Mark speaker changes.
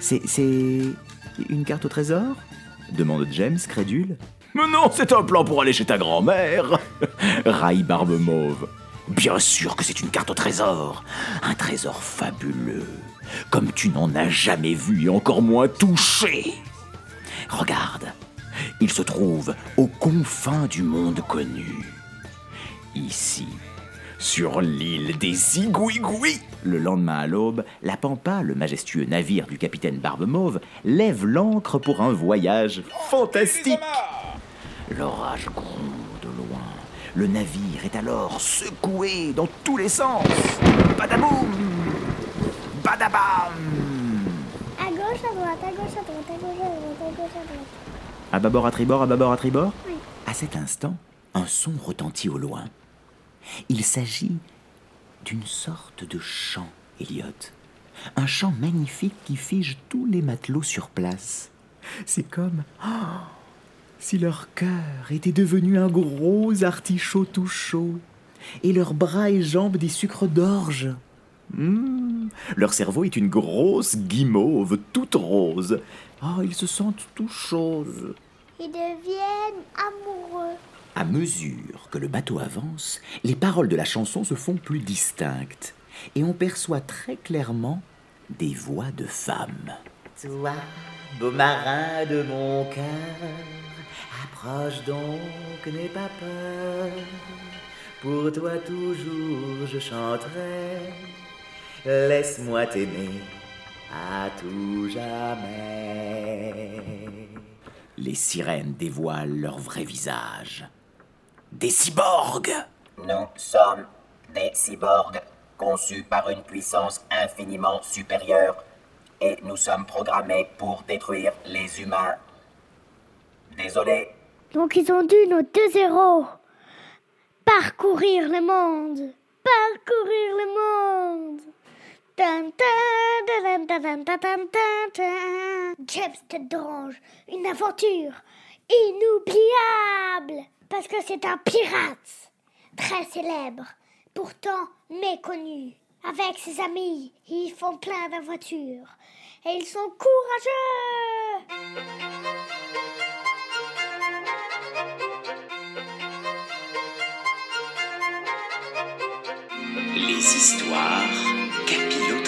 Speaker 1: C'est. c'est. une carte au trésor? Demande James, crédule.
Speaker 2: Mais non, c'est un plan pour aller chez ta grand-mère raille Barbe Mauve. Bien sûr que c'est une carte au trésor. Un trésor fabuleux, comme tu n'en as jamais vu et encore moins touché. Regarde, il se trouve aux confins du monde connu. Ici, sur l'île des Igouigouis.
Speaker 1: Le lendemain à l'aube, la Pampa, le majestueux navire du capitaine Barbe Mauve, lève l'ancre pour un voyage fantastique. L'orage gronde au loin. Le navire est alors secoué dans tous les sens. Badaboum Badabam
Speaker 3: À gauche, à droite, à gauche, à droite, à gauche, à droite, à gauche, à droite.
Speaker 1: À bâbord, à tribord, à bâbord, à tribord?
Speaker 3: Oui.
Speaker 1: À cet instant, un son retentit au loin. Il s'agit d'une sorte de chant, Elliot. Un chant magnifique qui fige tous les matelots sur place. C'est comme oh, si leur cœur était devenu un gros artichaut tout chaud et leurs bras et jambes des sucres d'orge. Hmm, Leur cerveau est une grosse guimauve toute rose. Oh, ils se sentent tout choses.
Speaker 3: Ils deviennent amoureux.
Speaker 1: À mesure que le bateau avance, les paroles de la chanson se font plus distinctes et on perçoit très clairement des voix de femmes. Toi, beau marin de mon cœur, approche donc, n'aie pas peur. Pour toi toujours je chanterai. Laisse-moi t'aimer à tout jamais. Les sirènes dévoilent leur vrai visage. Des cyborgs
Speaker 4: Nous sommes des cyborgs conçus par une puissance infiniment supérieure et nous sommes programmés pour détruire les humains. Désolé.
Speaker 3: Donc ils ont dû, nos deux héros, parcourir le monde. Parcourir le monde. James Tête d'Orange, une aventure, inoubliable. Parce que c'est un pirate très célèbre, pourtant méconnu. Avec ses amis, ils font plein d'aventures. Et ils sont courageux.
Speaker 1: Les histoires capillotrées.